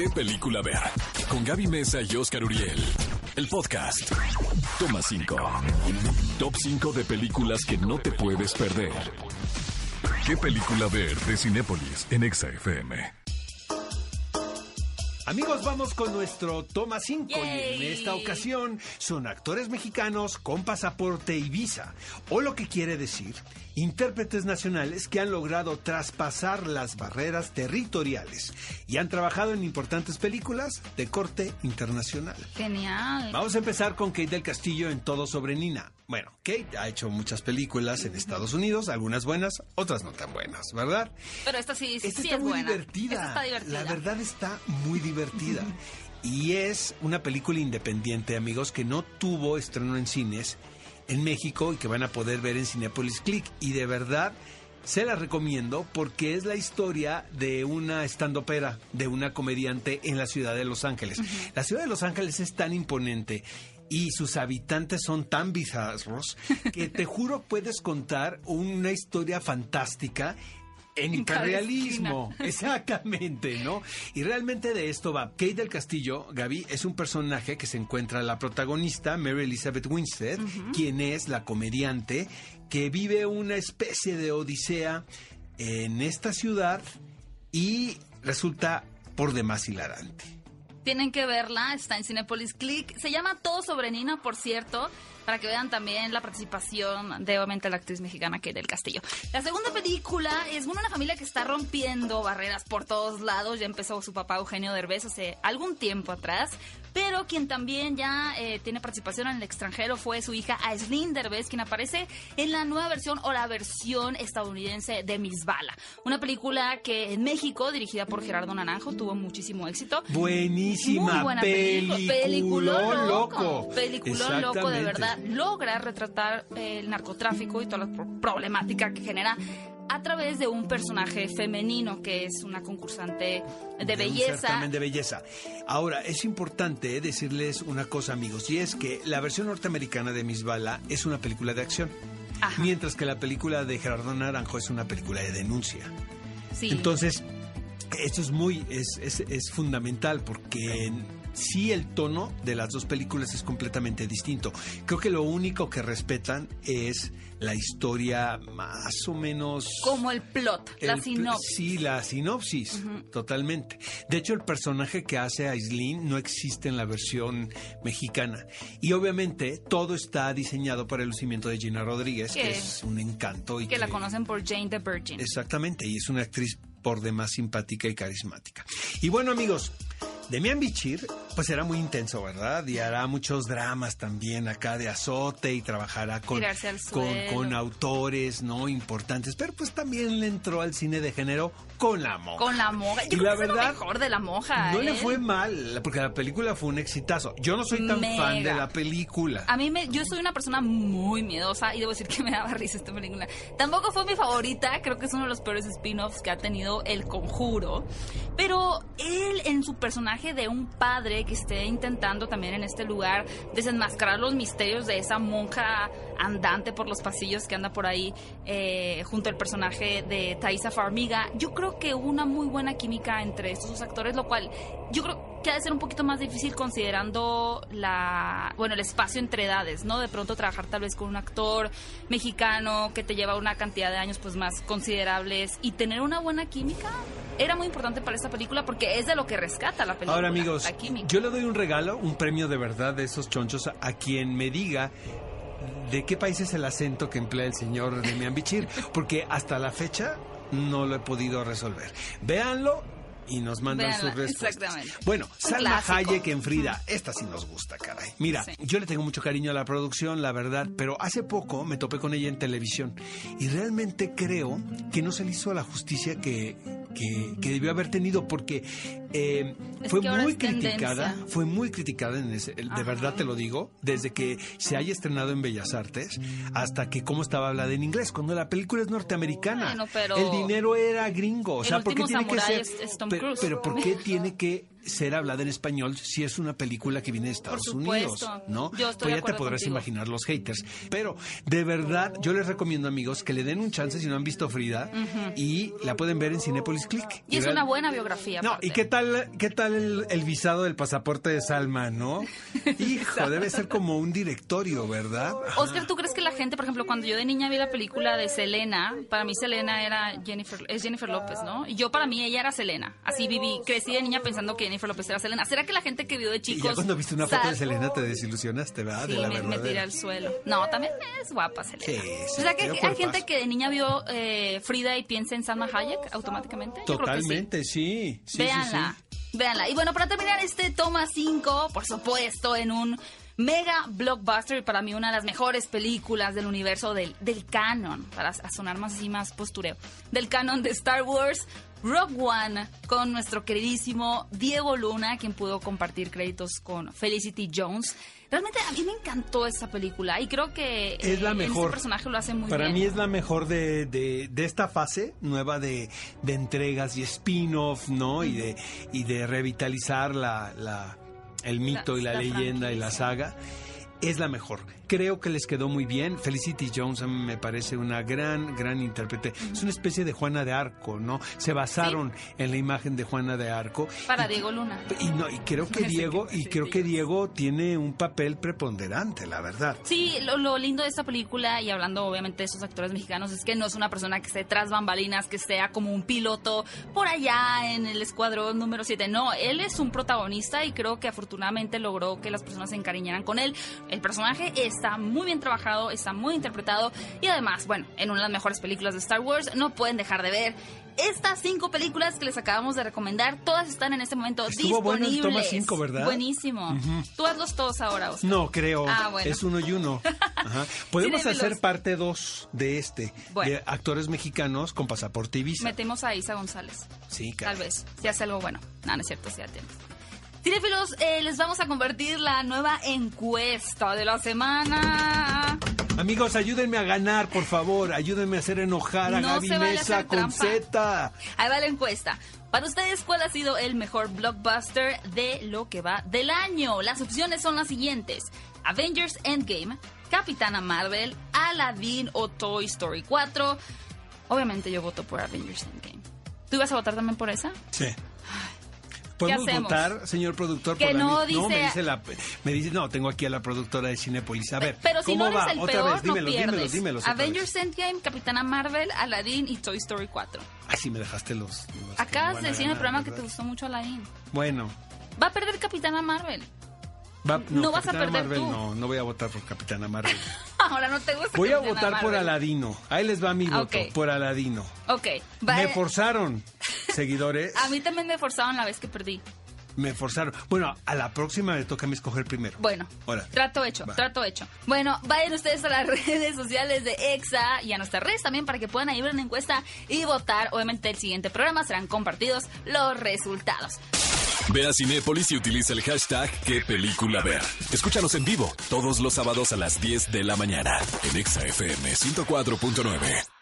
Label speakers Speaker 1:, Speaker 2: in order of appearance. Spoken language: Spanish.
Speaker 1: ¿Qué película ver? Con Gaby Mesa y Oscar Uriel. El podcast. Toma 5. Top 5 de películas que no te puedes perder. ¿Qué película ver de Cinépolis en Exa FM?
Speaker 2: Amigos, vamos con nuestro Toma 5 y en esta ocasión son actores mexicanos con pasaporte y visa, o lo que quiere decir, intérpretes nacionales que han logrado traspasar las barreras territoriales y han trabajado en importantes películas de corte internacional.
Speaker 3: Genial.
Speaker 2: Vamos a empezar con Kate del Castillo en Todo sobre Nina. Bueno, Kate ha hecho muchas películas en Estados Unidos, algunas buenas, otras no tan buenas, ¿verdad?
Speaker 3: Pero esta sí,
Speaker 2: Esta
Speaker 3: sí
Speaker 2: está
Speaker 3: es
Speaker 2: muy
Speaker 3: buena.
Speaker 2: divertida.
Speaker 3: Esta está divertida.
Speaker 2: La verdad está muy divertida. y es una película independiente, amigos, que no tuvo estreno en cines en México y que van a poder ver en Cinepolis Click. Y de verdad se la recomiendo porque es la historia de una estandopera, de una comediante en la ciudad de Los Ángeles. La ciudad de Los Ángeles es tan imponente y sus habitantes son tan bizarros que te juro puedes contar una historia fantástica en hiperrealismo. Exactamente, ¿no? Y realmente de esto va. Kate del Castillo, Gaby, es un personaje que se encuentra la protagonista, Mary Elizabeth Winstead, quien es la comediante que vive una especie de odisea en esta ciudad y resulta por demás hilarante.
Speaker 3: Tienen que verla, está en Cinepolis Click. Se llama Todo sobre Nina, por cierto, para que vean también la participación de obviamente la actriz mexicana Kate del Castillo. La segunda película es una familia que está rompiendo barreras por todos lados. Ya empezó su papá Eugenio Derbez hace algún tiempo atrás. Pero quien también ya eh, tiene participación en el extranjero fue su hija Aislinn Derbez, quien aparece en la nueva versión o la versión estadounidense de Miss Bala. Una película que en México, dirigida por Gerardo Naranjo, tuvo muchísimo éxito.
Speaker 2: Buenísima
Speaker 3: Muy buena película. Peliculón
Speaker 2: loco.
Speaker 3: Peliculón loco, de
Speaker 2: Exactamente.
Speaker 3: Logra retratar eh, el narcotráfico y toda la pro- problemática que genera a través de un personaje femenino que es una concursante de,
Speaker 2: un
Speaker 3: belleza.
Speaker 2: certamen de belleza. Ahora, es importante eh, decirles una cosa, amigos, y es que la versión norteamericana de Miss Bala es una película de acción,
Speaker 3: Ajá.
Speaker 2: mientras que la película de Gerardo Naranjo es una película de denuncia.
Speaker 3: Sí.
Speaker 2: Entonces, esto es muy, es, es, es fundamental porque sí el tono de las dos películas es completamente distinto. Creo que lo único que respetan es la historia más o menos...
Speaker 3: como el plot, la
Speaker 2: El
Speaker 3: sinopsis.
Speaker 2: Sí, la sinopsis, totalmente. De hecho, el personaje que hace Aislinn no existe en la versión mexicana. Y obviamente todo está diseñado para el lucimiento de Gina Rodríguez, que
Speaker 3: Que-
Speaker 2: es un encanto. Y
Speaker 3: que la conocen por Jane the Virgin.
Speaker 2: Exactamente, y es una actriz por demás simpática y carismática. Y bueno, amigos, Demian Bichir, pues era muy intenso, ¿verdad? Y hará muchos dramas también acá de azote y trabajará con, con, autores no importantes, pero pues también le entró al cine de género con la monja.
Speaker 3: Con la monja. Yo
Speaker 2: Y
Speaker 3: creo
Speaker 2: la
Speaker 3: que es lo
Speaker 2: verdad,
Speaker 3: mejor de la monja.
Speaker 2: no le
Speaker 3: ¿eh?
Speaker 2: fue mal, porque la película fue un exitazo. Yo no soy tan fan de la película.
Speaker 3: A mí me, yo soy una persona muy miedosa y debo decir que me daba risa esta película. Tampoco fue mi favorita, creo que es uno de los peores spin-offs que ha tenido El Conjuro. Pero él en su personaje de un padre que esté intentando también en este lugar desenmascarar los misterios de esa monja andante por los pasillos que anda por ahí eh, junto al personaje de Thaisa Farmiga, yo creo que hubo una muy buena química entre estos dos actores, lo cual yo creo que ha de ser un poquito más difícil considerando la bueno el espacio entre edades, ¿no? De pronto trabajar tal vez con un actor mexicano que te lleva una cantidad de años pues más considerables y tener una buena química era muy importante para esta película porque es de lo que rescata la película.
Speaker 2: Ahora amigos, yo le doy un regalo, un premio de verdad de esos chonchos a, a quien me diga de qué país es el acento que emplea el señor Demian Bichir, porque hasta la fecha no lo he podido resolver. Véanlo y nos mandan
Speaker 3: Véanla,
Speaker 2: sus respuestas.
Speaker 3: exactamente.
Speaker 2: Bueno,
Speaker 3: Un
Speaker 2: Salma
Speaker 3: clásico.
Speaker 2: Hayek en Frida, esta sí nos gusta, caray. Mira,
Speaker 3: Sí.
Speaker 2: yo le tengo mucho cariño a la producción, la verdad, pero hace poco me topé con ella en televisión y realmente creo que no se le hizo la justicia que, que, que debió haber tenido porque eh, fue muy criticada,
Speaker 3: tendencia.
Speaker 2: fue muy criticada en ese, de
Speaker 3: Ajá.
Speaker 2: verdad te lo digo, desde que se haya estrenado en Bellas Artes hasta que cómo estaba hablada en inglés, cuando la película es norteamericana.
Speaker 3: Bueno, pero-
Speaker 2: El dinero era gringo, o sea, ¿por qué tiene que ser
Speaker 3: es- es Tom
Speaker 2: pero, pero ¿por qué tiene que ser hablada en español si es una película que viene de Estados. Unidos, ¿no?
Speaker 3: Yo estoy
Speaker 2: pues ya te podrás
Speaker 3: contigo.
Speaker 2: imaginar los haters. Pero de verdad, yo les recomiendo, amigos, que le den un chance si no han visto Frida y la pueden ver en Cinepolis Click.
Speaker 3: Y es
Speaker 2: real-
Speaker 3: una buena biografía.
Speaker 2: no,
Speaker 3: aparte.
Speaker 2: ¿y qué tal, qué tal el, el visado del pasaporte de Salma, no? Hijo, debe ser como un directorio, ¿verdad?
Speaker 3: Oscar, ¿tú crees que la gente, por ejemplo, cuando yo de niña vi la película de Selena, para mí Selena era Jennifer, es Jennifer López, ¿no? Y yo para mí ella era Selena. Así viví, crecí de niña pensando que Jennifer López era Selena. ¿Será que la gente que vio de
Speaker 2: Y
Speaker 3: chicos...
Speaker 2: ya cuando viste una foto de Selena te desilusionaste, ¿verdad?
Speaker 3: Sí,
Speaker 2: de la
Speaker 3: me, me tiré al suelo. No, también es guapa Selena.
Speaker 2: Sí, sí,
Speaker 3: o sea que hay
Speaker 2: cuerpazo.
Speaker 3: gente que de niña vio eh, Frida y piensa en Salma Hayek automáticamente. Yo creo que sí.
Speaker 2: Totalmente, sí. sí, sí,
Speaker 3: Véanla, véanla. Y bueno, para terminar este toma 5, por supuesto, en un mega blockbuster y para mí una de las mejores películas del universo del, del canon, para sonar más así, más postureo, del canon de Star Wars. Rogue One con nuestro queridísimo Diego Luna, quien pudo compartir créditos con Felicity Jones. Realmente a mí me encantó esa película y creo que
Speaker 2: Es la
Speaker 3: eh,
Speaker 2: mejor.
Speaker 3: Este personaje lo hace muy
Speaker 2: Para
Speaker 3: bien.
Speaker 2: mí es la mejor de, de, de esta fase nueva de, de entregas y spin-off, ¿no? Y de, y de revitalizar la, la, el mito
Speaker 3: La-
Speaker 2: y la,
Speaker 3: la
Speaker 2: leyenda y la saga. Es la mejor. Creo que les quedó muy bien. Felicity Jones me parece una gran, gran intérprete. Es una especie de Juana de Arco, ¿no? Se basaron en la imagen de Juana de Arco.
Speaker 3: Para
Speaker 2: Y-
Speaker 3: Diego Luna.
Speaker 2: Y, no, y creo que Diego, y creo que Diego tiene un papel preponderante, la verdad.
Speaker 3: Sí, lo, lo lindo de esta película, y hablando obviamente de esos actores mexicanos, es que no es una persona que esté tras bambalinas, que sea como un piloto por allá en el escuadrón número 7. No, él es un protagonista y creo que afortunadamente logró que las personas se encariñaran con él. El personaje está muy bien trabajado, está muy interpretado y además, bueno, en una de las mejores películas de Star Wars, no pueden dejar de ver. Estas cinco películas que les acabamos de recomendar, todas están en este momento
Speaker 2: Estuvo bueno el
Speaker 3: disponibles.
Speaker 2: toma cinco, ¿verdad?
Speaker 3: Buenísimo. Tú hazlos todos ahora, Oscar.
Speaker 2: No, creo.
Speaker 3: Ah, bueno.
Speaker 2: Es uno y uno. Ajá. Podemos hacer parte dos de este.
Speaker 3: Bueno.
Speaker 2: De actores mexicanos con pasaporte y visa.
Speaker 3: Metemos a Isa González.
Speaker 2: Sí,
Speaker 3: Tal
Speaker 2: caray.
Speaker 3: vez, si hace algo bueno. No, no es cierto, si tiempo. Cinefilos, eh, les vamos a convertir la nueva encuesta de la semana.
Speaker 2: Amigos, ayúdenme a ganar, por favor. Ayúdenme a hacer enojar a
Speaker 3: No
Speaker 2: Gaby
Speaker 3: vale
Speaker 2: Mesa con. Z.
Speaker 3: Ahí va la encuesta. Para ustedes, ¿cuál ha sido el mejor blockbuster de lo que va del año? Las opciones son las siguientes. Avengers Endgame, Capitana Marvel, Aladdin o Toy Story 4. Obviamente yo voto por Avengers Endgame. ¿Tú ibas a votar también por esa?
Speaker 2: Sí. ¿Podemos
Speaker 3: hacemos?
Speaker 2: votar, señor productor?
Speaker 3: Que
Speaker 2: por la
Speaker 3: no
Speaker 2: mi- No, me
Speaker 3: dice-
Speaker 2: dice la... Me dice, no, tengo aquí a la productora de Cinepolis. A ver,
Speaker 3: Pero si
Speaker 2: ¿cómo
Speaker 3: no eres
Speaker 2: va?
Speaker 3: el
Speaker 2: Otra
Speaker 3: peor,
Speaker 2: vez, dímelo,
Speaker 3: no
Speaker 2: dímelo, dímelo.
Speaker 3: Avengers Endgame, Capitana Marvel, Aladdin y Toy Story 4.
Speaker 2: Ay, sí me dejaste los...
Speaker 3: Acabas de decir en el programa que te gustó mucho Aladdin.
Speaker 2: Bueno,
Speaker 3: Va a perder Capitana Marvel.
Speaker 2: va-
Speaker 3: No vas a perder
Speaker 2: Marvel,
Speaker 3: tú.
Speaker 2: No, no voy a votar por Capitana Marvel.
Speaker 3: Ahora no te gusta
Speaker 2: Voy a votar por. Aladino. Ahí les va mi
Speaker 3: Ah,
Speaker 2: voto, por Aladino.
Speaker 3: Ok.
Speaker 2: Me forzaron, seguidores.
Speaker 3: A mí también me forzaron la vez que perdí.
Speaker 2: Me forzaron. Bueno, a la próxima me toca a mí escoger primero.
Speaker 3: Bueno,
Speaker 2: Ahora.
Speaker 3: trato hecho,
Speaker 2: Va.
Speaker 3: trato hecho. Bueno, vayan ustedes a las redes sociales de EXA y a nuestras redes también para que puedan ahí ver una encuesta y votar. Obviamente el siguiente programa serán compartidos los resultados.
Speaker 1: Ve a Cinépolis y utiliza el hashtag qué película ver. Escúchanos en vivo todos los sábados a las 10 de la mañana en Exa FM 104.9.